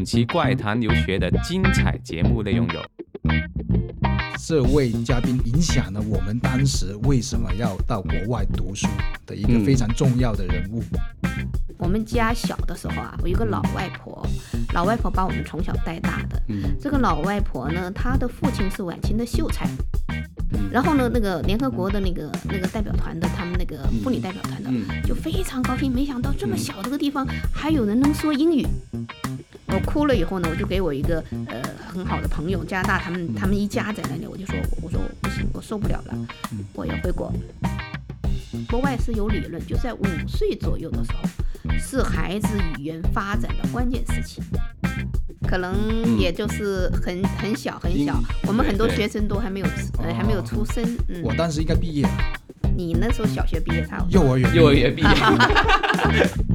本期怪谈留学的精彩节目内容有：这位嘉宾影响了我们当时为什么要到国外读书的一个非常重要的人物。我们家小的时候啊，我有个老外婆，老外婆把我们从小带大的。嗯。这个老外婆呢，她的父亲是晚清的秀才，嗯。然后呢，那个联合国的那个那个代表团的，他们那个妇女代表团的，嗯。就非常高兴，没想到这么小的个地方还有人能说英语。我哭了以后呢，我就给我一个呃很好的朋友，加拿大他们他们一家在那里，我就说我说我不行，我受不了了，我要回国。国外是有理论，就在五岁左右的时候，是孩子语言发展的关键时期。可能也就是很很小很小嗯，我们很多学生都还没有呃还没有出生。嗯，我当时应该毕业了，你那时候小学毕业差不多。幼儿园，幼儿园毕业。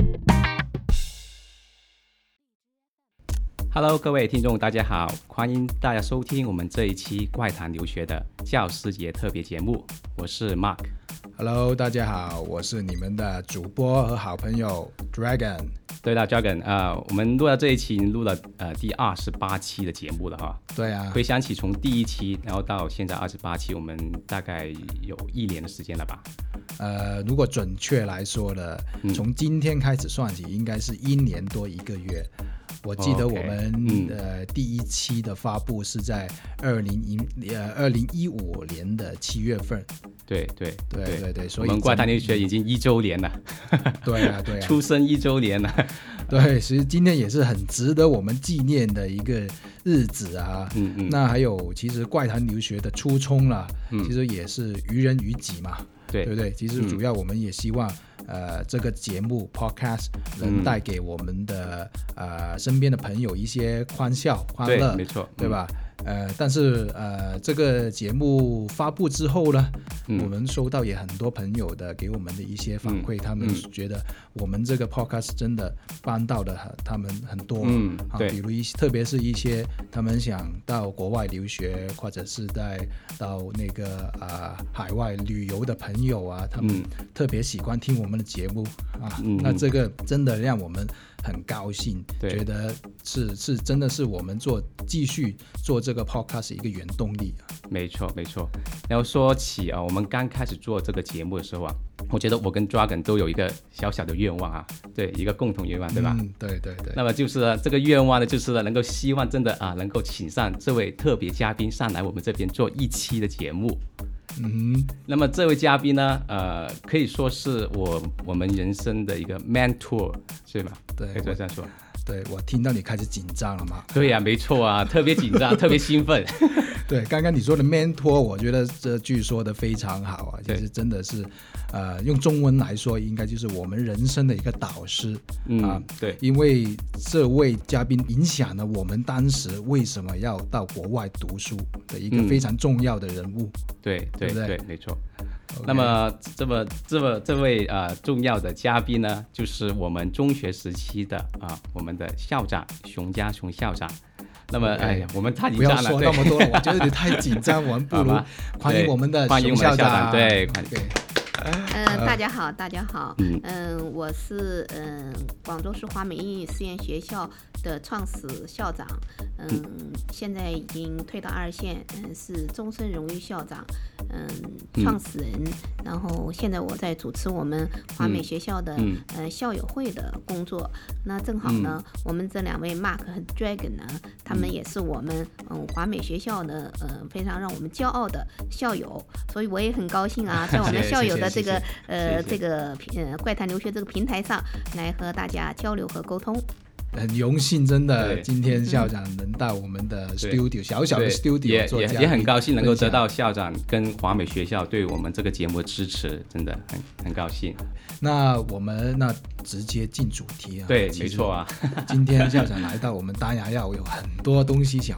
Hello，各位听众，大家好，欢迎大家收听我们这一期怪谈留学的教师节特别节目，我是 Mark。Hello，大家好，我是你们的主播和好朋友 Dragon。对了，Dragon，呃，我们录到这一期录了呃第二十八期的节目了哈。对啊，回想起从第一期，然后到现在二十八期，我们大概有一年的时间了吧？呃，如果准确来说呢，嗯从今天开始算起，应该是一年多一个月。我记得我们、嗯呃第一期的发布是在二零一呃二零一五年的七月份。对对对对对，所以我们怪谈真留学已经一周年了，对啊对啊，出生一周年了。对，其实今天也是很值得我们纪念的一个日子啊。嗯嗯，那还有，其实怪谈留学的初衷啦，嗯其实也是于人于己嘛，对对不对？其实嗯主要我们也希望，呃，这个节目 podcast 能嗯带给我们的、呃身边的朋友一些欢笑、欢，乐没，错，对吧？呃，但是呃，这个节目发布之后呢，嗯？我们收到也很多朋友的给我们的一些反馈，他们嗯觉得我们这个 podcast 真的帮到了他们很多。嗯啊，比如一些，特别是一些他们想到国外留学，或者是在到那个啊、海外旅游的朋友啊，他们嗯特别喜欢听我们的节目啊。那这个真的让我们很高兴，觉得是是真的是我们做继续做这个 podcast 一个原动力啊。没错没错。然后说起啊，我们刚开始做这个节目的时候啊，我觉得我跟 Dragon 都有一个小小的愿望啊，对，一个共同愿望，对吧？嗯，对对对。那么就是呢这个愿望呢，就是呢能够希望真的啊，能够请上这位特别嘉宾上来我们这边做一期的节目。嗯那么这位嘉宾呢，呃，可以说是我我们人生的一个 mentor，是吧？对可以说这样说。对，我听到你开始紧张了嘛？对呀、没错啊，特别紧张，特别兴奋。对，刚刚你说的 mentor，我觉得这句说的非常好啊，其对实真的是，呃，用中文来说，应该就是我们人生的一个导师嗯，啊。对，因为这位嘉宾影响了我们当时为什么要到国外读书的一个嗯非常重要的人物。对，对，对不对对，没错。那么这么这么这位呃重要的嘉宾呢，就是我们中学时期的啊、我们的校长熊家雄校长。那么哎呀，我们太紧不要张了，对。说那么多了，我觉得你太紧张，我们不如 欢迎我们的欢迎我熊们的校长。长。对欢迎。对，嗯，大家好，大家好，嗯。嗯，我是嗯广州市华美英语实验学校的创始校长，嗯，现在已经退到二线，嗯，是终身荣誉校长，嗯，创始人，然后现在我在主持我们华美学校的、嗯。呃校友会的工作，那正好呢，我们这两位 Mark 和 Dragon 呢，他们也是我们嗯华美学校的呃非常让我们骄傲的校友，所以我也很高兴啊，在我们 校友的这个呃这个平呃怪谈留学这个平台上来和大家交流和沟通。很荣幸，真的，今天校长能到我们的 studio 小小的 studio 也也很高兴能够得到校长跟华美学校对我们这个节目的支持，真的很很高兴。那我们那直接进主题啊。对，其实没错。啊，今天校长来到，我们当然要有很多东西想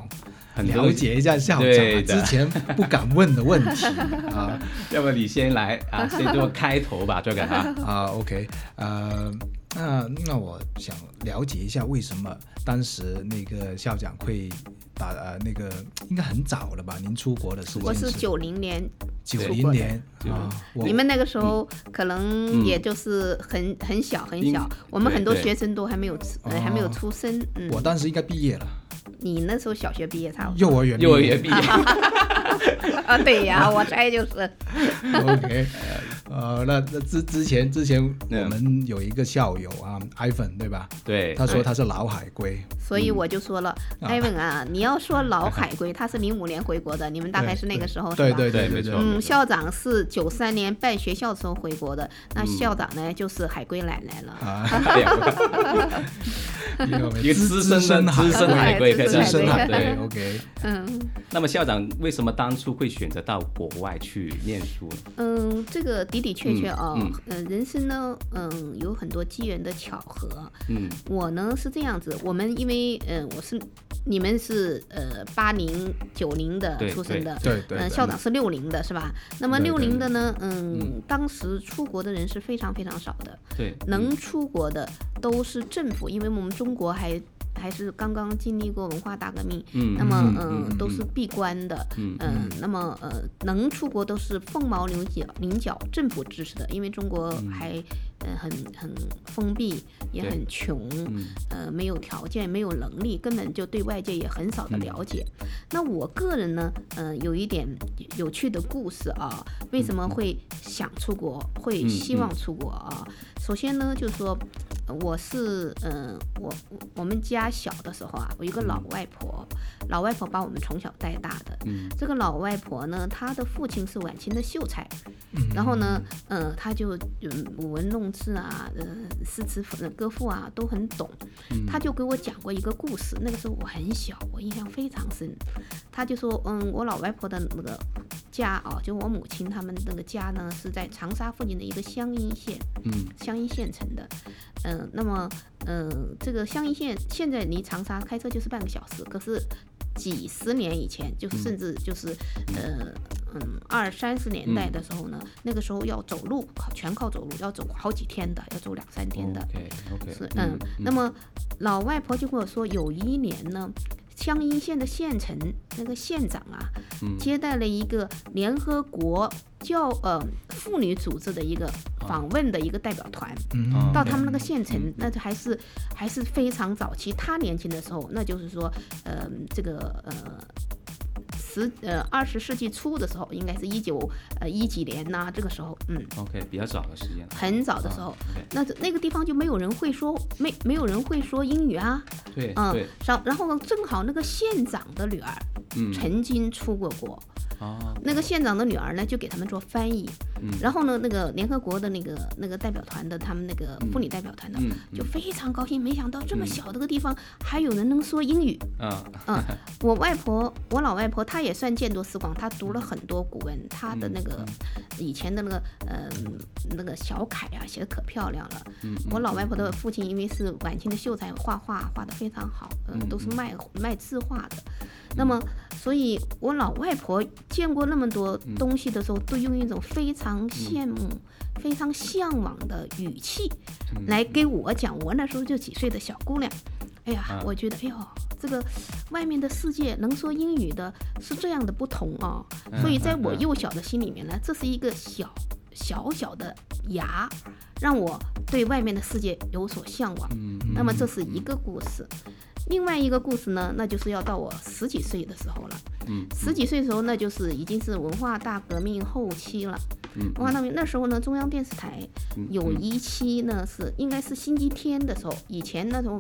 很了解一下校长、啊、之前不敢问的问题啊 要不你先来啊，先做开头吧，这个啊。啊。OK，呃，那那我想了解一下，为什么当时那个校长会打呃那个应该很早了吧？您出国的时候我是九零年九零年对啊，你们那个时候可能嗯也就是很很小很小，我们很多学生都还没有出呃还没有哦出生。嗯，我当时应该毕业了，你那时候小学毕业差不多。幼儿园幼儿园毕业，啊，对呀，我猜就是。OK，呃，那那之之前之前嗯我们有一个校友啊，Ivan 对吧？对，他说他是老海归，所以我就说了，啊。艾文啊，你要说老海归，他是零五年回国的，你们大概是那个时候？对对对对对。没错嗯，校长是九三年办学校的时候回国的，那嗯。校长呢就是海归奶奶了。啊，一个一个资深的深资深海归，可以资这样说深海归对。OK，嗯。那么校长为什么当初会选择到国外去念书呢？嗯，这个的的确确啊，嗯。嗯、人生呢，嗯，有很多机缘的巧合。嗯。我呢是这样子，我们因为嗯、我是你们是呃八零九零的出生的，对对，嗯，对。校长是六零的，是吧？那么六零的呢，嗯，嗯。当时出国的人是非常非常少的，对，能出国的都是政府，因为我们中国还还是刚刚经历过文化大革命，嗯，那么嗯嗯都是闭关的，嗯嗯，那么呃能出国都是凤毛麟角，麟角政府支持的，因为中国还呃很很封闭，也很穷，嗯呃没有条件，没有能力，根本就对外界也很少的了解。那我个人呢，嗯、有一点有趣的故事啊，为什么会想出国，会嗯希望出国啊？首先呢，就是说。呃我是，嗯、我我我们家小的时候啊，我一个老外婆，老外婆把我们从小带大的。嗯这个老外婆呢，她的父亲是晚清的秀才，嗯然后呢，嗯，她就嗯舞文弄字啊，呃，诗词呃歌赋啊都很懂。他就给我讲过一个故事，那个时候我很小，我印象非常深。他就说，嗯，我老外婆的那个家啊，就我母亲他们那个家呢，是在长沙附近的一个湘阴县，嗯湘阴县城的。嗯、那么，嗯、这个湘阴县现在离长沙开车就是半个小时，可是几十年以前，就是甚至就是，呃，嗯，二三十年代的时候呢，那个时候要走路，靠全靠走路，要走好几天的，要走两三天的。，OK OK，是，嗯，那么老外婆就跟我说，有一年呢，湘阴县的县城那个县长啊，嗯接待了一个联合国教呃妇女组织的一个访问的一个代表团，到他们那个县城，那就还是还是非常早期。他年轻的时候，那就是说，呃，这个呃。十呃二十世纪初的时候，应该是一九呃一几年呐、这个时候，嗯，OK 比较早的时间，很早的时候，那那个地方就没有人会说没没有人会说英语啊，对嗯，，然然后正好那个县长的女儿嗯，曾经出过国，哦，那个县长的女儿呢就给他们做翻译，嗯。然后呢那个联合国的那个那个代表团的他们那个妇女代表团的、嗯就非常高兴，没想到这么小的个地方还有人能说英语。啊，嗯，我外婆，我老外婆，她也算见多识广，她读了很多古文，她的那个以前的那个呃那个小楷啊写的可漂亮了。嗯我老外婆的父亲因为是晚清的秀才，画画画的非常好，嗯、嗯都是卖卖字画的。那么，所以我老外婆见过那么多东西的时候，都用一种非常羡慕、非常向往的语气来给我讲。我那时候就几岁的小姑娘，哎呀啊，我觉得，哎呦，这个外面的世界能说英语的是这样的不同啊。所以在我幼小的心里面呢，这是一个小小小的芽，让我对外面的世界有所向往。嗯那么这是一个故事，另外一个故事呢，那就是要到我十几岁的时候了。嗯十几岁的时候，那就是已经是文化大革命后期了。嗯文化大革命那时候呢，中央电视台嗯有一期呢是应该是星期天的时候，以前那时候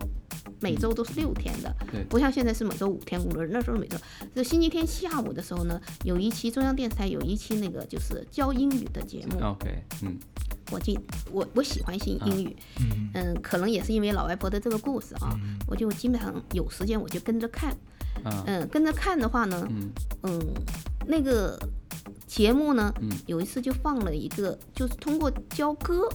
每周都是六天的对，不像现在是每周五天工作日。那时候每周就星期天下午的时候呢，有一期中央电视台有一期那个就是教英语的节目，，OK，嗯我记我我喜欢新英语，嗯。嗯，可能也是因为老外婆的这个故事啊，我就基本上有时间我就跟着看，啊嗯，跟着看的话呢，嗯。嗯，那个节目呢，嗯。有一次就放了一个，就是通过教歌，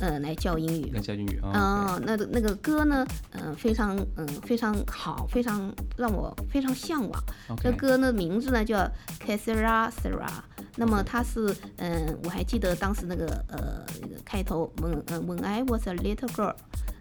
呃，来教英语。来。教英语啊嗯、那个那个歌呢，嗯、非常嗯、非常好，非常让我非常向往。这歌的名字呢叫 Casera Sera，那么它是嗯、我还记得当时那个呃那个开头，嗯嗯，When I was a little girl，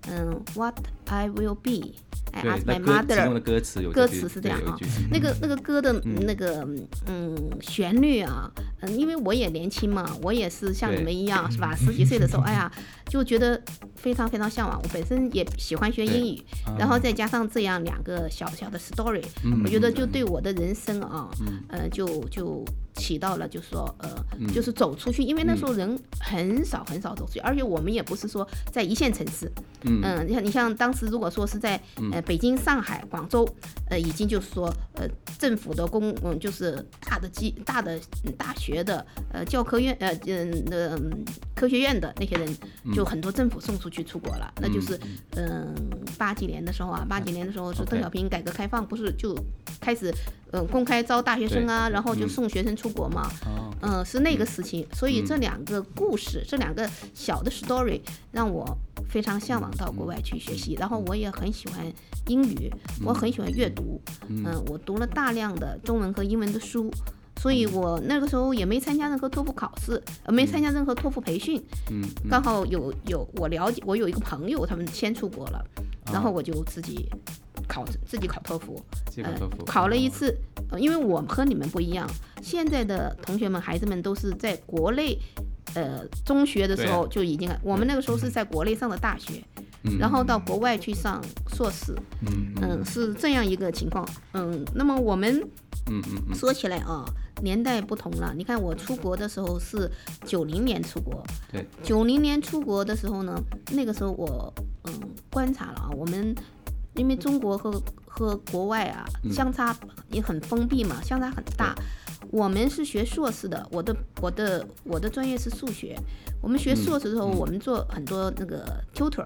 嗯，What I will be，Ask，那 my mother。的歌词有歌词是这样啊那个那个歌的那个嗯旋律啊，嗯，因为我也年轻嘛，我也是像你们一样 是吧？十几岁的时候，哎呀，就觉得非常非常向往。我本身也喜欢学英语，然后再加上这样两个小小的 story，我觉得就对我的人生啊，呃，就就起到了，就是说呃，就是走出去，因为那时候人很少很少走出去，而且我们也不是说在一线城市，嗯，你像你像当时如果说是在呃北京、上海、广州，呃，已经就是说呃政府的公嗯就是大的机大的嗯大学的呃教科院呃嗯呃嗯科学院的那些人，就很多政府送出去出国了，那就是嗯。八几年的时候啊，八几年的时候是邓小平改革开放不是就开始呃公开招大学生啊，然后就送学生出国嘛，哦，嗯，是那个时期，所以这两个故事，这两个小的 story 让我非常向往到国外去学习，然后我也很喜欢英语，我很喜欢阅读，嗯，我读了大量的中文和英文的书。所以我那个时候也没参加任何托福考试，呃，没参加任何托福培训。嗯，刚好有有我了解，我有一个朋友，他们先出国了，然后我就自己考自己考托福，呃考了一次，呃，因为我和你们不一样，现在的同学们、孩子们都是在国内，呃，中学的时候就已经，我们那个时候是在国内上的大学，嗯然后到国外去上硕士，嗯嗯，是这样一个情况，嗯，那么我们嗯嗯嗯，说起来啊，年代不同了，你看我出国的时候是九零年出国，对，九零年出国的时候呢，那个时候我嗯观察了啊，我们因为中国和和国外啊相差也很封闭嘛，相差很大。我们是学硕士的，我的我的我的专业是数学。我们学硕士的时候，我们做很多那个 tutor，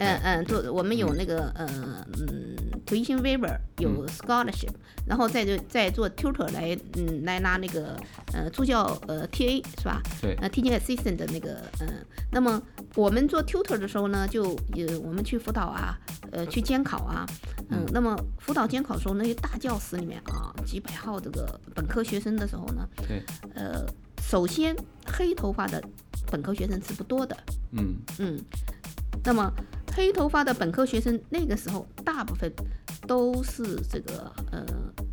嗯嗯，做我们有那个呃嗯 tuition waiver，有 scholarship，、然后再就再做 tutor 来嗯来拿那个呃助教呃 TA 是吧？对。呃 teaching assistant 的那个嗯、呃，那么我们做 tutor 的时候呢，就呃我们去辅导啊，呃去监考啊，嗯，那么辅导监考的时候，那些大教室里面啊，几百号这个本科学生的时候呢，对，呃，首先黑头发的本科学生是不多的，嗯。嗯，那么黑头发的本科学生那个时候大部分都是这个呃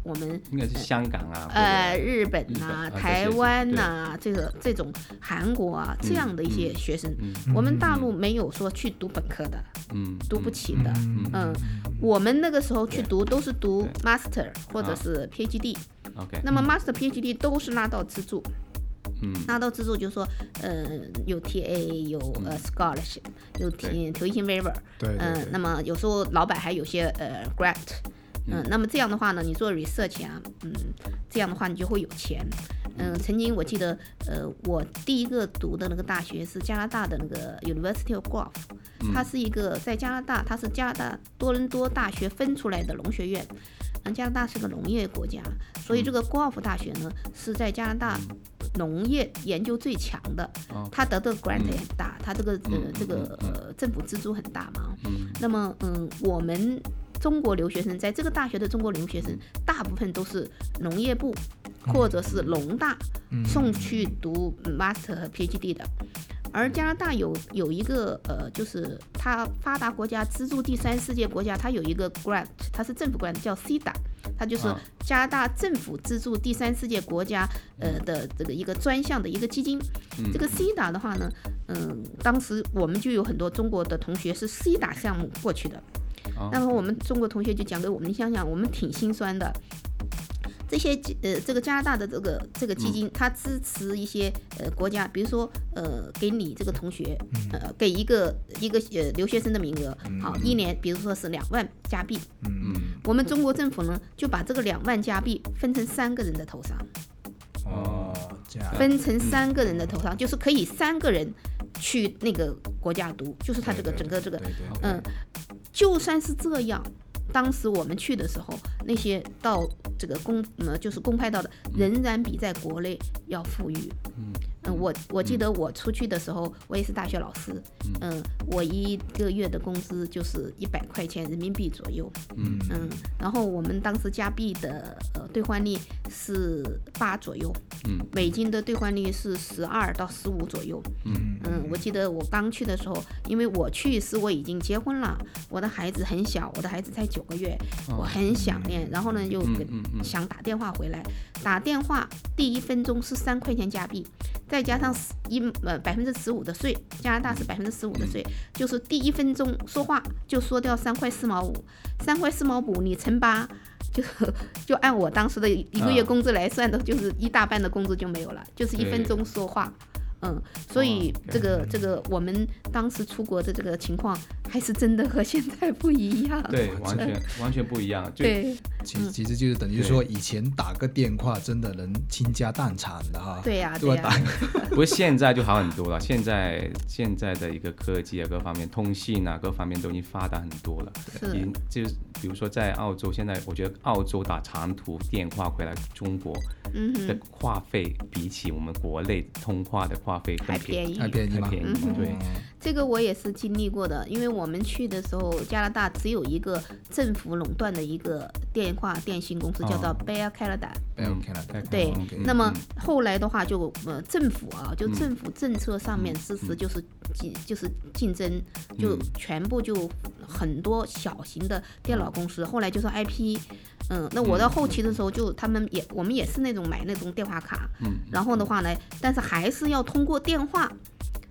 我们应该是香港啊，呃日本呐、啊台湾呐、这个这种韩国啊这样的一些学生，嗯。我们大陆没有说去读本科的，嗯，读不起的。嗯嗯，我们那个时候去读都是读 master 或者啊。是 PhD，、OK，那么 master PhD 都是拿到资助，嗯。拿到资助就是说，呃，有 TA，有呃 scholarship，有提 tuition waiver，对对嗯、那么有时候老板还有些呃 grant，嗯、那么这样的话呢，你做 research 啊，嗯，这样的话你就会有钱。嗯、曾经我记得，呃，我第一个读的那个大学是加拿大的那个 University of Guelph，它是一个在加拿大，它是加拿大多伦多大学分出来的农学院。嗯，加拿大是个农业国家，所以这个 Guelph 大学呢是在加拿大农业研究最强的，哦。它得的 grant 也很大，它这个呃嗯这个呃政府资助很大嘛。嗯。那么嗯，我们中国留学生在这个大学的中国留学生，大部分都是农业部或者是农大送去读 master 和 PhD 的。而加拿大有有一个呃，就是它发达国家资助第三世界国家，它有一个 grant，它是政府 grant，叫 CIDA，它就是啊。加拿大政府资助第三世界国家呃的这个一个专项的一个基金。这个 CIDA 的话呢，嗯，当时我们就有很多中国的同学是 CIDA 项目过去的，哦。那么我们中国同学就讲给我们，你想想，我们挺心酸的。这些呃，这个加拿大的这个这个基金，它支持一些呃国家，比如说呃，给你这个同学呃，给一个一个呃留学生的名额，好，一年，比如说是两万加币，嗯。我们中国政府呢就把这个两万加币分成三个人的头上，哦，这样。分成三个人的头上，就是可以三个人去那个国家读，就是他这个整个这个嗯，就算是这样，当时我们去的时候，那些到这个公呃就是公派到的，仍然比在国内要富裕。嗯嗯，我我记得我出去的时候，我也是大学老师，嗯，我一个月的工资就是一百块钱人民币左右，嗯嗯，然后我们当时加币的呃兑换率是八左右，嗯。美金的兑换率是十二到十五左右，嗯嗯，我记得我刚去的时候，因为我去是我已经结婚了，我的孩子很小，我的孩子才九个月，我很想念，然后呢又想打电话回来，打电话第一分钟是三块钱加币，再加上十一呃百分之十五的税，加拿大是百分之十五的税，就是第一分钟说话就说掉三块四毛五，三块四毛五你乘八。就就按我当时的一个月啊工资来算的，就是一大半的工资就没有了，就是一分钟说话，嗯，所以这个这个我们当时出国的这个情况还是真的和现在不一样。对，完全完全不一样。就对其其实就是等于说，以前打个电话真的能倾家荡产的哈。对呀对呀打，不过现在就好很多了，现在现在的一个科技啊，各方面通信啊，各方面都已经发达很多了。是已经就是比如说在澳洲，现在我觉得澳洲打长途电话回来中国的嗯的，话费，比起我们国内通话的话费更还便便宜。还便宜吗？还便宜嗯对，这个我也是经历过的，因为我们去的时候，加拿大只有一个政府垄断的一个电话电信公司，叫做哦 Bell Canada。没有看了。对那么嗯后来的话就呃政府啊，就嗯政府政策上面支持就是竞就是竞争，就嗯全部就很多小型的电脑公司，后来就是 IP，嗯，那我到后期的时候就他们也我们也是那种买那种电话卡，嗯，然后的话呢，但是还是要通过电话。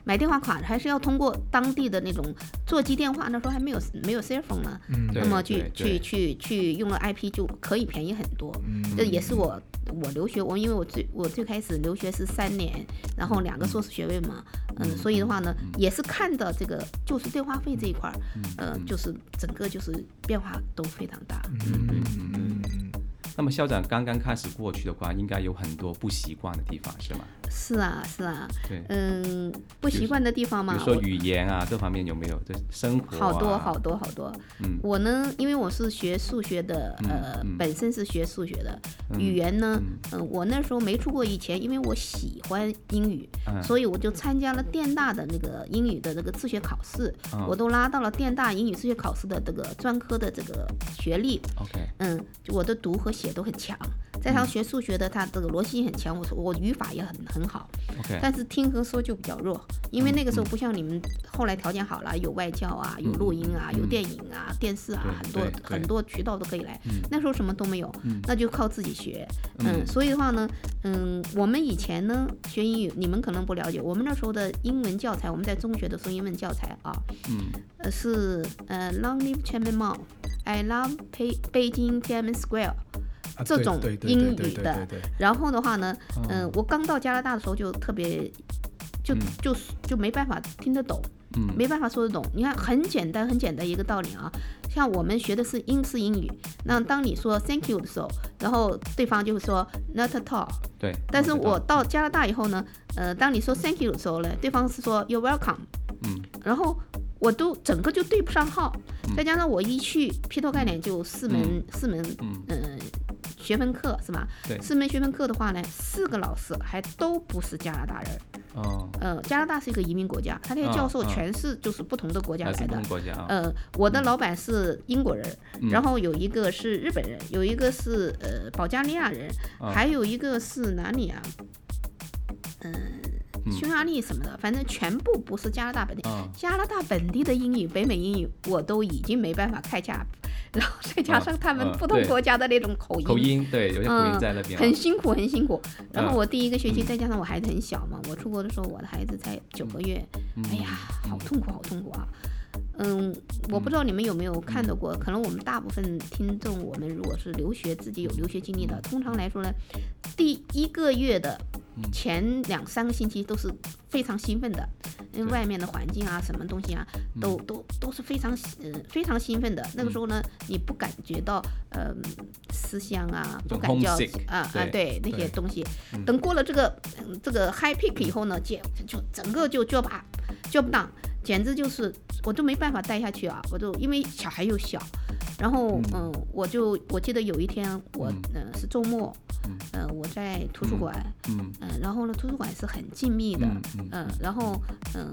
买电话卡还是要通过当地的那种座机电话，那时候还没有没有 cell phone 呢，嗯那么去去去去用了 IP 就可以便宜很多。嗯。这也是我我留学，我因为我最我最开始留学是三年，然后两个硕士学位嘛，嗯，所以的话呢，也是看到这个就是电话费这一块儿，呃，就是整个就是变化都非常大。嗯嗯嗯那么校长刚刚开始过去的话，应该有很多不习惯的地方，是吗？是啊，是啊，对，嗯，不习惯的地方嘛，比如说语言啊，各方面有没有？这生活、啊、好多好多好多。嗯。我呢，因为我是学数学的，呃，嗯本身是学数学的，嗯语言呢，嗯。嗯、我那时候没出国以前，因为我喜欢英语，嗯所以我就参加了电大的那个英语的那个自学考试，嗯。我都拉到了电大英语自学考试的这个专科的这个学历，OK，嗯，我的读和写都很强，在他学数学的，他这个逻辑性很强，我我语法也很很好，OK，但是听和说就比较弱，因为那个时候不像你们后来条件好了，有外教啊，有录音啊，有电影啊、电视啊，很多很多渠道都可以来。那时候什么都没有，那就靠自己学。嗯。嗯，所以的话呢，嗯，我们以前呢学英语，你们可能不了解，我们那时候的英文教材，我们在中学的时候英文教材啊，嗯。呃是呃 Long Live Chairman Mao，I love 北北京 Tiananmen Square。啊这种英语的然后的话呢，哦嗯、我刚到加拿大的时候就特别，就嗯就就没办法听得懂，嗯没办法说得懂。你看，很简单很简单一个道理啊，像我们学的是英式英语，那当你说 Thank you 的时候，然后对方就会说 Not at all。对。但是我到加拿大以后呢，呃，当你说 Thank you 的时候呢，对方是说 You're welcome。嗯然后我都整个就对不上号，再加上我一去劈头盖脸就四门、四门嗯。嗯、学分课是吧？对。四门学分课的话呢，四个老师还都不是加拿大人，哦，呃，加拿大是一个移民国家，他那些啊教授啊全是就是不同的国家来的。还是不同。国家啊。呃，我的老板是英国人，嗯。然后有一个是日本人，有一个是呃保加利亚人，啊还有一个是哪里啊？嗯、嗯匈牙利什么的，反正全部不是加拿大本地。啊加拿大本地的英语、北美英语，我都已经没办法开价，然后再加上他们啊不同国家的那种口音，口音对，有些口音嗯在那边啊。很辛苦，很辛苦。然后嗯我第一个学期，再加上我孩子很小嘛，我出国的时候，我的孩子才九个月，嗯哎呀，好痛苦，好痛苦啊！嗯，我不知道你们有没有看到过，可能我们大部分听众，我们如果是留学自己有留学经历的，通常来说呢，第一个月的前两三个星期都是非常兴奋的，因为外面的环境啊，什么东西啊，都都都是非常呃非常兴奋的。那个时候呢，你不感觉到呃思乡啊，不感觉啊啊对对那些东西。等过了这个嗯这个 high peak 以后呢，就就整个就 job up job down，简直就是我都没办法待下去啊！我就因为小孩又小，然后嗯、我就我记得有一天我嗯呃是周末，呃我在图书馆，嗯。嗯、然后呢图书馆是很静谧的，嗯嗯嗯，然后嗯、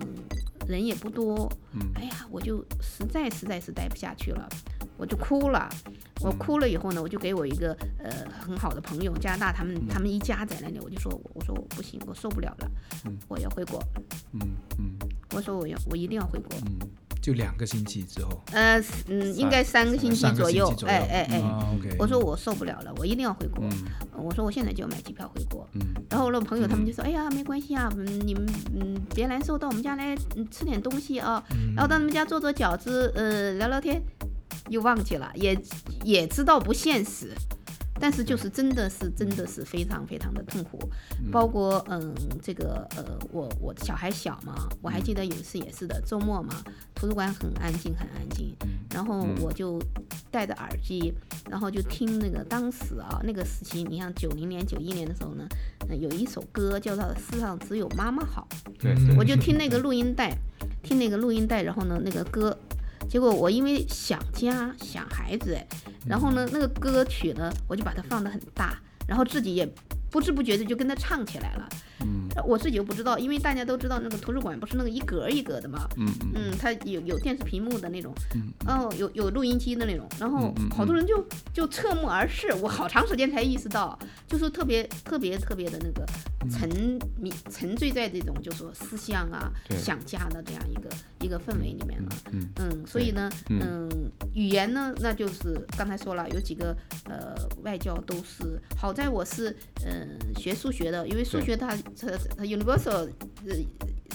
人也不多，嗯。哎呀，我就实在实在是待不下去了，我就哭了。我嗯。哭了以后呢，我就给我一个呃很好的朋友，加拿大他们他们一家在那里，我就说我说我不行，我受不了了，嗯。我要回国。嗯嗯。我说我要我一定要回国。嗯就两个星期之后，呃，嗯，应该三个星期左右。哎哎哎，我说我受不了了，我一定要回国。嗯。我说我现在就要买机票回国。嗯。然后我朋友他们就说：“哎呀，没关系啊，嗯，你们嗯别难受，到我们家来嗯吃点东西啊，嗯。然后到他们家做做饺子，呃，聊聊天，又忘记了，也也知道不现实，但是就是真的是真的是非常非常的痛苦，包括嗯这个呃我我小孩小嘛，我还记得有一次也是的，周末嘛，图书馆很安静很安静，然后我就戴着耳机，然后就听那个当时啊那个时期，你像九零年九一年的时候呢，呃有一首歌叫做《世上只有妈妈好》。对我就听那个录音带，听那个录音带，然后呢，那个歌，结果我因为想家想孩子，哎，然后呢，那个歌曲呢，我就把它放得很大，然后自己也不知不觉的就跟着唱起来了。嗯。我自己又不知道，因为大家都知道那个图书馆不是那个一格一格的嘛，嗯嗯嗯，它有有电视屏幕的那种，嗯哦，有有录音机的那种，然后好多人就就侧目而视，我好长时间才意识到，就是特别特别特别的那个沉迷沉醉在这种就说思乡啊、想家的这样一个一个氛围里面了。嗯嗯，所以呢，嗯。嗯，语言呢，那就是刚才说了，有几个呃外教都是，好在我是嗯、学数学的，因为数学它 universal 呃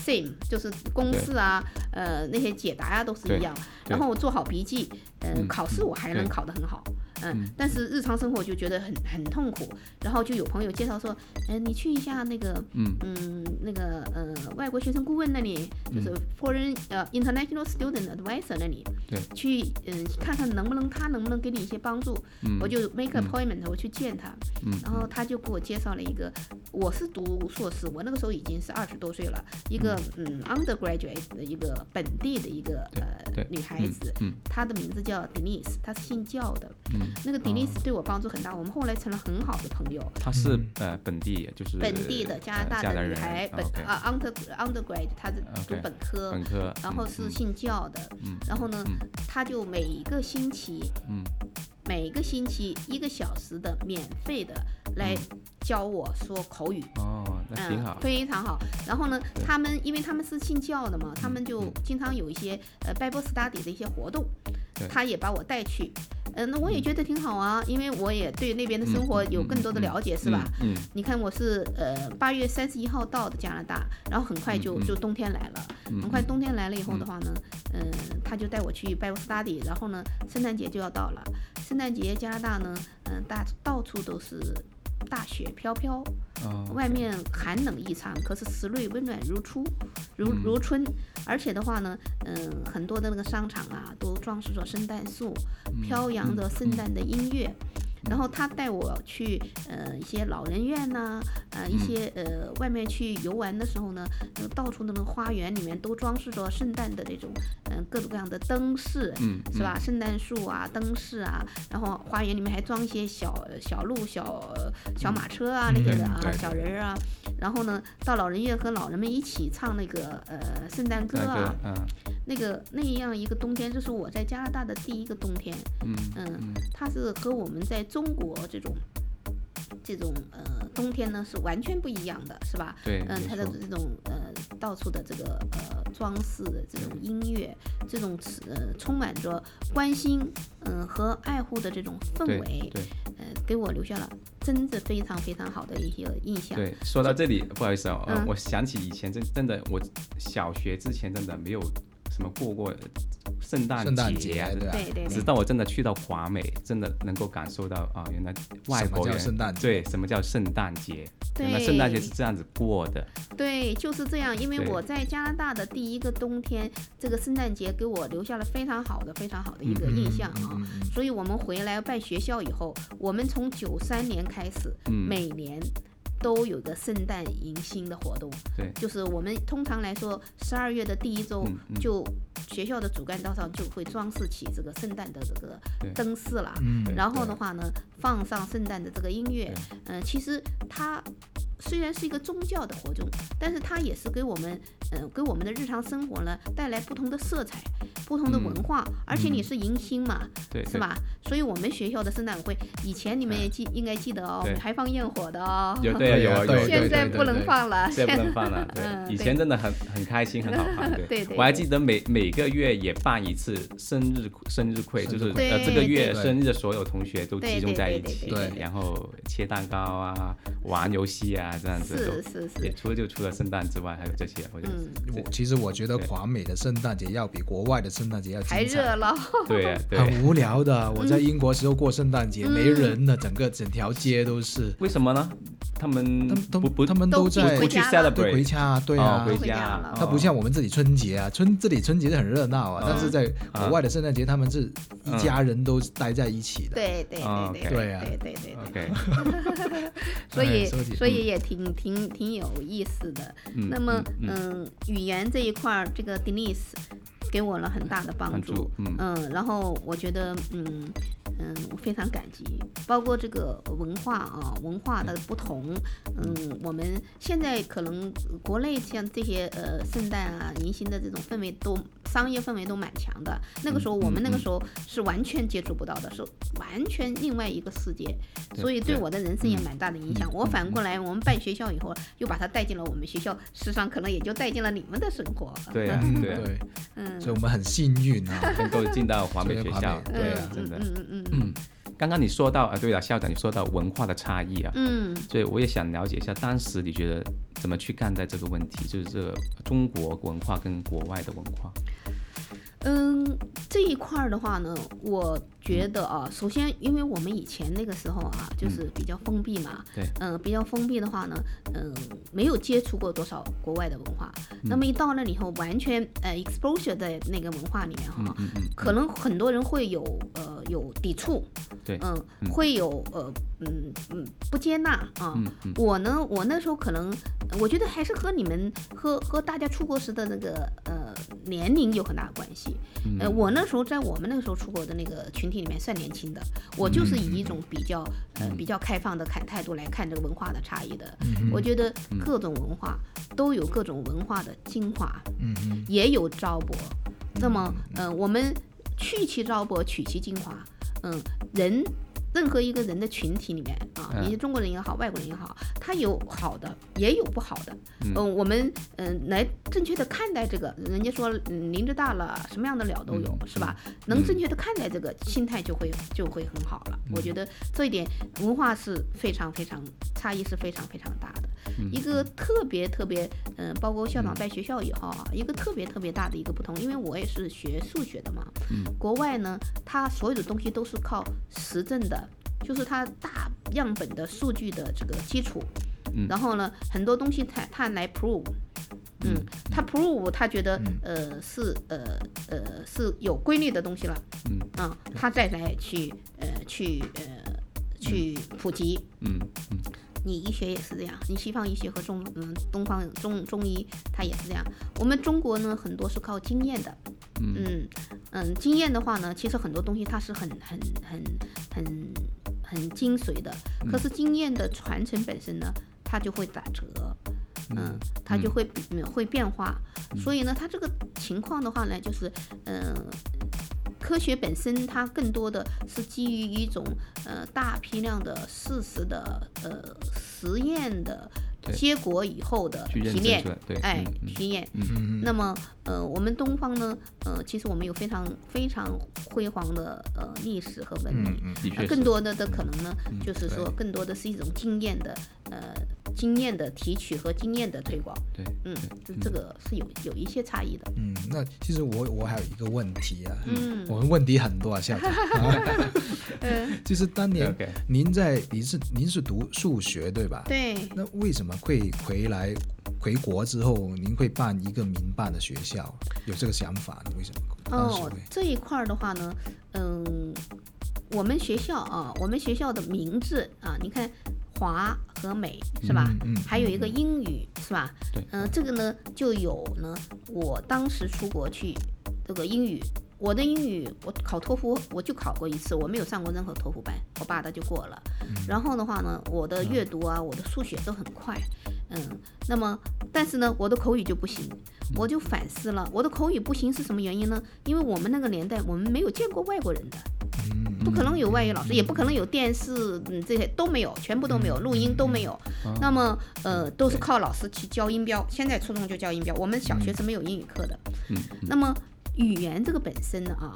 same 就是公式啊，呃那些解答啊、都是一样，然后我做好笔记，呃嗯考试我还能考得很好。嗯嗯，但是日常生活就觉得很很痛苦，然后就有朋友介绍说，呃，你去一下那个，嗯。嗯，那个呃外国学生顾问那里，就是 foreign 呃 international student advisor 那里，对，去嗯看看能不能他能不能给你一些帮助，嗯。我就 make appointment，、我去见他，嗯。然后他就给我介绍了一个，我是读硕士，我那个时候已经是二十多岁了，一个嗯 undergraduate 的一个本地的一个呃对女孩子，嗯。她的名字叫 Denise，她是信教的，嗯，那个 Denise 对我帮助很大，我们后来成了很好的朋友。她是嗯。呃本地就是本地的加拿大的女孩，本啊 under undergrad，她是读本科，本科，然后是信教的，嗯然后呢嗯，她就每一个星期，嗯。每个星期一个小时的免费的来教我说口语。哦，那挺好嗯，，非常好。然后呢，他们因为他们是信教的嘛，他们就嗯经常有一些呃 Bible study 的一些活动，他也把我带去。嗯、那我也觉得挺好啊，因为我也对那边的生活有更多的了解，是吧？？嗯你看我是呃八月三十一号到的加拿大，然后很快就就冬天来了，嗯，很快冬天来了以后的话呢，嗯、他就带我去 Bible study，然后呢，圣诞节就要到了，圣诞节加拿大呢，嗯、大到处都是大雪飘飘，哦外面寒冷异常，可是室内温暖如初，如如春。而且的话呢，嗯，很多的那个商场啊，都装饰着圣诞树，飘扬着圣诞的音乐。然后他带我去呃一些老人院呐、呃一些呃外面去游玩的时候呢，就到处的那个花园里面都装饰着圣诞的那种嗯、呃各种各样的灯饰，嗯是吧？圣诞树啊，灯饰啊，然后花园里面还装一些小小鹿、小小马车啊、那些的啊，小人儿啊。然后呢，到老人院和老人们一起唱那个呃圣诞歌啊那个，嗯那个那样一个冬天，这是我在加拿大的第一个冬天。嗯嗯，它是和我们在中国这种这种呃冬天呢是完全不一样的，是吧？对，嗯，没它的这种呃到处的这个呃装饰的这种音乐，这种呃充满着关心嗯、呃和爱护的这种氛围，对呃，给我留下了真的非常非常好的一些印象。对，说到这里，不好意思啊、我想起以前真真的，我小学之前真的没有什么过过圣诞圣诞节啊，对啊，对对对。直到我真的去到华美，真的能够感受到啊，原来外国人圣诞节？对什么叫圣诞节，对。原来圣诞节是这样子过的，对，就是这样。因为我在加拿大的第一个冬天，这个圣诞节给我留下了非常好的、非常好的一个印象啊。嗯嗯所以我们回来办学校以后，我们从九三年开始，嗯，每年都有个圣诞迎新的活动。对，就是我们通常来说，十二月的第一周就学校的主干道上就会装饰起这个圣诞的这个灯饰了。嗯，然后的话呢，放上圣诞的这个音乐。对，嗯、其实它虽然是一个宗教的活动，但是它也是给我们，呃，给我们的日常生活呢带来不同的色彩、不同的文化，而且你是迎新嘛，对，是吧？所以我们学校的圣诞晚会，以前你们也记应该记得哦，对还放焰火的哦。有对啊 有啊有现在不能放了，现在不能放了。嗯对，以前真的很很开心，很好看。对，对对我还记得每每个月也办一次生日生日会，就是呃这个月生日的所有同学都集中在一起对对对对，然后切蛋糕啊，玩游戏啊，这样子是。是是，也除了就除了圣诞之外，还有这些，我觉得嗯，我其实我觉得华美的圣诞节要比国外的圣诞节要还精彩。热闹。对啊 对。很无聊的，我在英国时候过圣诞节，没人的，整个整条街都是，为什么呢？他们他们都不不他们都在回家了。对回 celebrate，家啊，对啊。哦，回回家家了，它不像我们这里春节啊，春这里春节是很热闹啊，嗯。但是在国外的圣诞节，他们是一家人都待在一起的。对对对对对啊对对对对，OK，所以所以也挺挺挺有意思的。嗯那么嗯嗯，语言这一块儿，这个 Denise 给我了很大的帮助嗯，然后我觉得嗯嗯，我非常感激，包括这个文化啊，文化的不同。嗯，我们现在可能国内像这些呃圣诞啊、迎新的这种氛围都商业氛围都蛮强的。那个时候我们那个时候是完全接触不到的，是完全另外一个世界，所以对对我的人生也蛮大的影响。我反过来，我们办学校以后，又把它带进了我们学校，事实上可能也就带进了你们的生活。对对啊，对，嗯，所以我们很幸运啊。能够进到华美学校，对啊，嗯真的。嗯嗯嗯嗯，刚刚你说到啊，对了，校长你说到文化的差异啊，嗯。所以我也想了解一下，当时你觉得怎么去看待这个问题，就是这个中国文化跟国外的文化。嗯，这一块儿的话呢，我觉得啊，首先因为我们以前那个时候啊，就是比较封闭嘛，对。嗯、比较封闭的话呢，嗯、没有接触过多少国外的文化，那么一到那里以后，完全呃 exposure 在那个文化里面哈，嗯嗯，可能很多人会有呃有抵触，对嗯，会有呃嗯嗯不接纳啊。我呢，我那时候可能，我觉得还是和你们和和大家出国时的那个呃年龄有很大的关系。嗯呃，我那时候在我们那个时候出国的那个群体里面算年轻的，我就是以一种比较呃比较开放的看态度来看这个文化的差异的。我觉得各种文化都有各种文化的精华，也有糟粕。那么，呃，我们去其糟粕，取其精华。嗯，人任何一个人的群体里面啊，嗯你是中国人也好，外国人也好，他有好的，也有不好的。嗯嗯，我们嗯、来正确的看待这个，人家说嗯年纪大了，什么样的鸟都有，是吧？能正确的看待这个，心态就会就会很好了。我觉得这一点文化是非常非常差异是非常非常大的。一个特别特别，嗯、包括校长带学校以后啊，一个特别特别大的一个不同，因为我也是学数学的嘛，国外呢，它所有的东西都是靠实证的，就是它大样本的数据的这个基础，嗯。然后呢，很多东西它它来 prove。嗯，他 prove 他觉得呃是呃呃是有规律的东西了，嗯。啊，他再来去呃去呃去普及，嗯。嗯你医学也是这样，你西方医学和中嗯东方中中医它也是这样。我们中国呢很多是靠经验的，嗯嗯嗯，经验的话呢，其实很多东西它是很很很很很精髓的，可是经验的传承本身呢，它就会打折。嗯，它就会比嗯会变化，所以呢，它这个情况的话呢，就是嗯、科学本身它更多的是基于一种呃大批量的事实的呃实验的结果以后的提炼哎提炼。嗯。那么，呃，我们东方呢，呃，其实我们有非常非常辉煌的呃历史和文明，更多的的可能呢，就是说更多的是一种经验的呃经验的提取和经验的推广，对，嗯，这这个是有有一些差异的，嗯，那其实我我还有一个问题啊，嗯我们问题很多啊，校长。就是当年您在您是您是读数学对吧？。对，那为什么会回来回国之后，您会办一个民办的学校？有这个想法呢？为什么？哦，这一块儿的话呢，嗯，我们学校啊，我们学校的名字啊，你看华和美是吧？嗯嗯还有一个英语是吧？对嗯、这个呢就有呢，我当时出国去这个英语。我的英语我考托福我就考过一次，我没有上过任何托福班，我爸的就过了。然后的话呢，我的阅读啊，我的数学都很快，嗯，那么但是呢，我的口语就不行，我就反思了，我的口语不行是什么原因呢？因为我们那个年代我们没有见过外国人的。不可能有外语老师，也不可能有电视，嗯，这些都没有，全部都没有，录音都没有。那么，呃，都是靠老师去教音标。现在初中就教音标，我们小学是没有英语课的。嗯，那么语言这个本身呢，啊，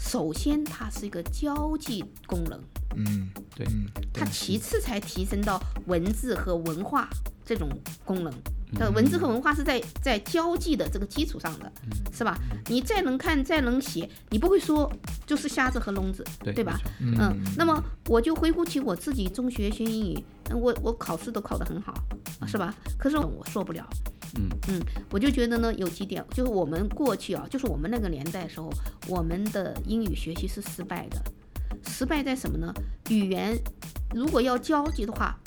首先它是一个交际功能，嗯，对嗯，它其次才提升到文字和文化这种功能。呃，文字和文化是在在交际的这个基础上的，是吧？你再能看，再能写，你不会说就是瞎子和聋子，对对吧？嗯嗯，那么我就回顾起我自己中学学英语，嗯我我考试都考得很好，是吧？可是我受不了，嗯嗯，我就觉得呢，有几点，就是我们过去啊，就是我们那个年代的时候，我们的英语学习是失败的，失败在什么呢？语言如果要交际的话，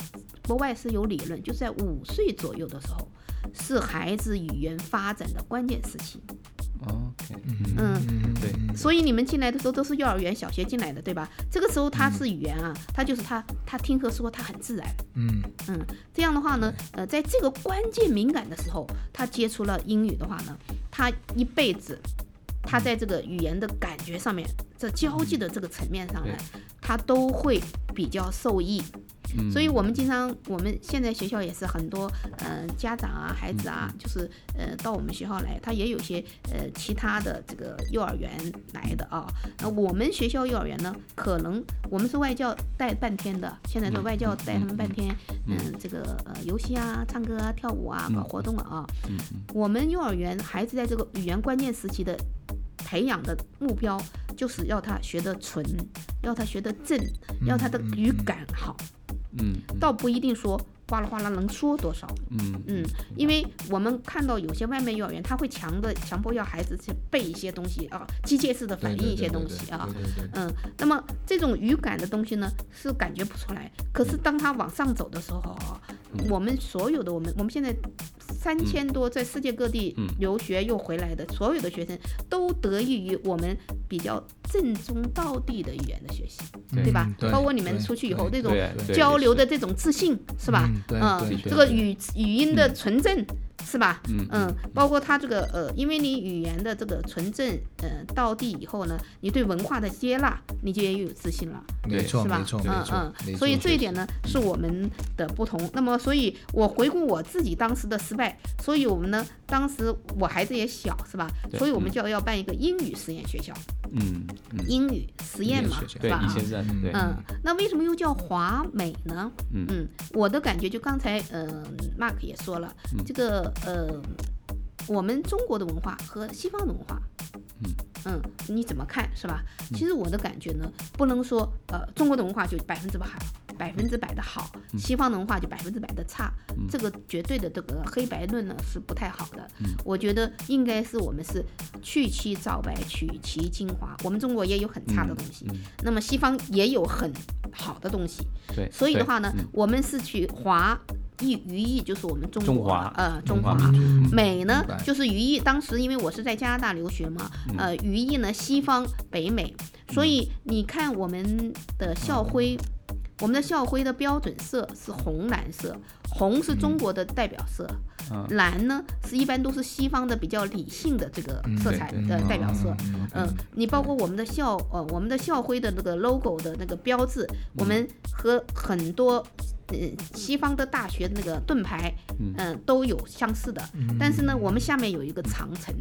国外是有理论，就是在五岁左右的时候，是孩子语言发展的关键时期。，OK，嗯，对，所以你们进来的时候都是幼儿园、小学进来的，对吧？这个时候他是语言啊，他就是他他听和说他很自然。嗯嗯，这样的话呢，呃，在这个关键敏感的时候，他接触了英语的话呢，他一辈子，他在这个语言的感觉上面，这交际的这个层面上来，他都会比较受益。嗯所以我们经常，我们现在学校也是很多，呃，家长啊、孩子啊，就是呃到我们学校来，他也有些呃其他的这个幼儿园来的啊。那我们学校幼儿园呢，可能我们是外教带半天的，现在是外教带他们半天，嗯，这个呃游戏啊、唱歌啊、跳舞啊、搞活动啊。嗯嗯我们幼儿园孩子在这个语言关键时期的培养的目标，就是要他学得纯，要他学得正，要他的语感好。嗯倒不一定说哗啦哗啦能说多少，嗯。嗯，因为我们看到有些外面幼儿园，他会强的强迫要孩子去背一些东西啊，机械式的反应一些东西啊，嗯，那么这种语感的东西呢，是感觉不出来。可是当他往上走的时候啊，我们所有的我们我们现在三千多在世界各地嗯留学又回来的所有的学生，都得益于我们比较正宗道地的语言的学习，对吧？包括你们出去以后对那种交流的这种自信，是吧？嗯这个语语音的纯正，是吧？嗯嗯，包括他这个呃，因为你语言的这个纯正，呃，到地以后呢，你对文化的接纳，你就也有自信了，没错是吧没错？没错嗯嗯，所以这一点呢是我们的不同。那么，所以我回顾我自己当时的失败，所以我们呢，当时我孩子也小，是吧？所以我们就要办一个英语实验学校，嗯嗯，英语实验嘛，对，吧？啊以前是对，嗯，那为什么又叫华美呢？嗯我的感觉就刚才呃，Mark 也说了，这个呃，我们中国的文化和西方的文化，嗯嗯你怎么看是吧？其实我的感觉呢，不能说呃，中国的文化就百分之百，百分之百的好，西方的文化就百分之百的差，这个绝对的这个黑白论呢是不太好的。我觉得应该是我们是去其皂白，取其精华。我们中国也有很差的东西，嗯那么西方也有很好的东西。对，所以的话呢，嗯我们是去华意语义，就是我们中国中华。呃中中华。美呢就是寓意。当时因为我是在加拿大留学嘛，嗯。呃寓意呢西方北美，所以你看我们的校徽。我们的校徽的标准色是红蓝色，红是中国的代表色，嗯。蓝呢是一般都是西方的比较理性的这个色彩的代表色。嗯嗯，你包括我们的校呃，我们的校徽的那个 logo 的那个标志，我们和很多呃西方的大学的那个盾牌，嗯、都有相似的。但是呢，我们下面有一个长城，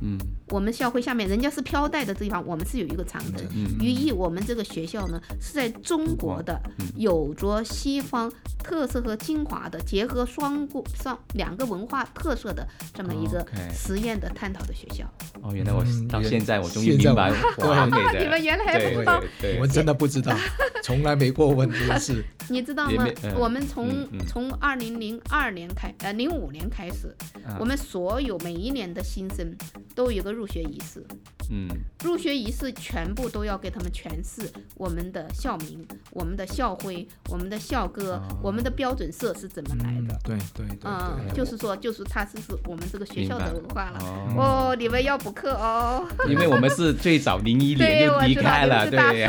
嗯。我们校徽下面人家是飘带的地方，我们是有一个长城，嗯。寓意我们这个学校呢是在中国的，有着西方特色和精华的，结合双国双两个文化特色的这么一个实验的探讨的学校。哦，原来我到现在我终于现在明白。我华美的，你们原来还不对知道我们真的不知道，从来没过问这个事。你知道吗？嗯我们从嗯嗯。从二零零二年开，呃，零五年开始，啊。我们所有每一年的新生都有一个入学仪式。嗯，入学仪式全部都要给他们诠释我们的校名、我们的校徽、我们的校歌、我们的标准色是怎么来嗯的。，对对对嗯，对，就是说，就是它是是我们这个学校的文化了。哦，哦，你们要补课哦。因为我们是最早零一年，就离开了，对。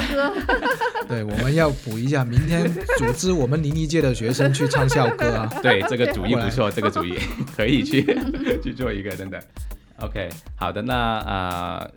对，我们要补一下，明天组织我们零一届的学生去唱校歌啊。对，这个主意不错，这个主意可以去去做一个，真的。OK，好的，那呃，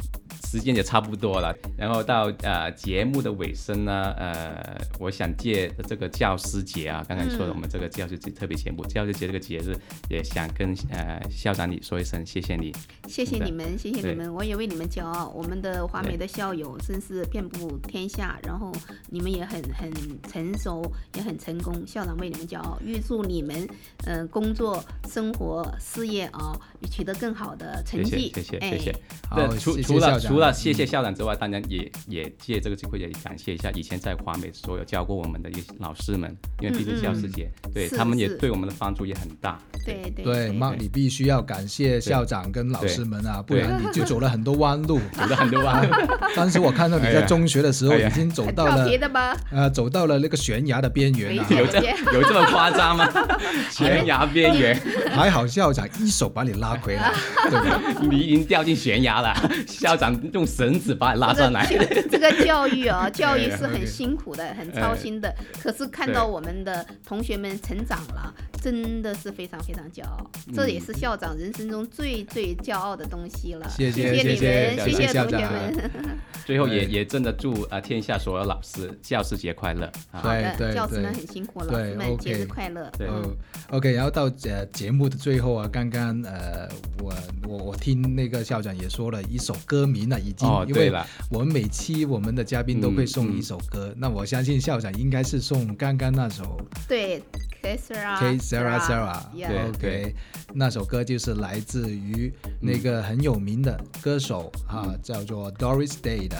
时间也差不多了，然后到呃节目的尾声呢，呃，我想借这个教师节啊，刚才说的嗯我们这个教师节特别节目，教师节这个节日，也想跟呃校长你说一声谢谢你。谢谢你们，谢谢你们，我也为你们骄傲。我们的华美的校友真是遍布天下，然后你们也很很成熟，也很成功。校长为你们骄傲，预祝你们嗯、呃工作、生活、事业啊取得更好的成谢谢绩。谢谢哎谢谢。好对，除谢谢除了校长除了谢谢校长之外，当然也也借这个机会也感谢一下以前在华美所有教过我们的一些老师们，因为毕竟教师节，对是他们也对我们的帮助也很大。对对对，妈，你必须要感谢校长跟老师们啊，不然你就走了很多弯路。走了很多弯路，当时我看到你在中学的时候，已经走到了别的吗？呃，走到了那个悬崖的边缘了。有这有这么夸张吗？悬崖边缘，还好校长一手把你拉回来，对吧？你已经掉进悬崖了，校长用绳子把你拉上来。这个 这个教育啊，教育是很辛苦的，很操心的。可是看到我们的同学们成长了，真的是非常非常骄傲。这也是校长人生中最最骄傲的东西了。谢谢谢你谢谢们，谢谢谢同学们。最后也也真的祝啊天下所有老师教师节快乐好的，对教师们很辛苦，老师们节日快乐。对哦，OK，然后到呃节目的最后啊，刚刚呃我我我听那个校长也说了一首歌名了，已经，哦，因为对了，我们每期我们的嘉宾都会送一首歌，那我相信校长应该是送刚刚那首对，K Sarah K Sarah Sarah，Yeah 对 OK，那首歌就是来自于那个很有名的歌手啊，叫做 Doris Day 的。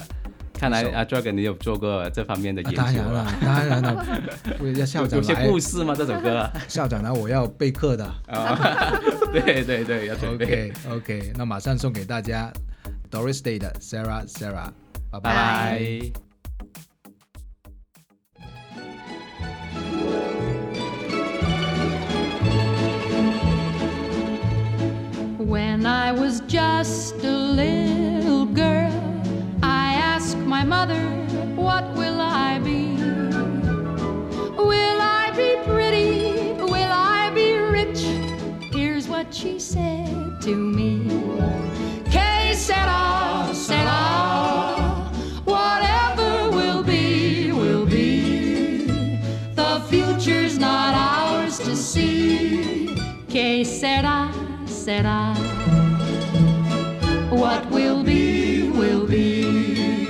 看来啊 Dragon 你有做过这方面的啊研究啊当然了，当然了，我要校长有有些，故事吗？这首歌啊？校长呢，我要备课的。啊，对对对，要准备。OK OK，那马上送给大家 Doris Day 的 Sarah Sarah，拜拜拜。 When I was just a little girl, I asked my mother, What will I be? Will I be pretty? Will I be rich? Here's what she said to me. sera, sera. Whatever will be, will be. The future's not ours to see. K said I, said I, What will be, will be.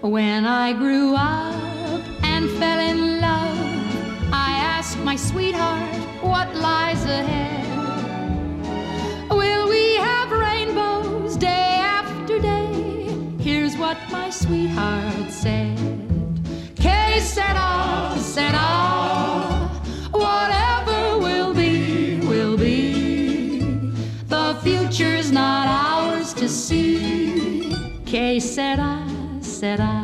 When I grew up and fell in love, I asked my sweetheart what lies ahead. Sweetheart said. Que sera, sera. Whatever will be, will be. The future's not ours to see. Que sera, sera.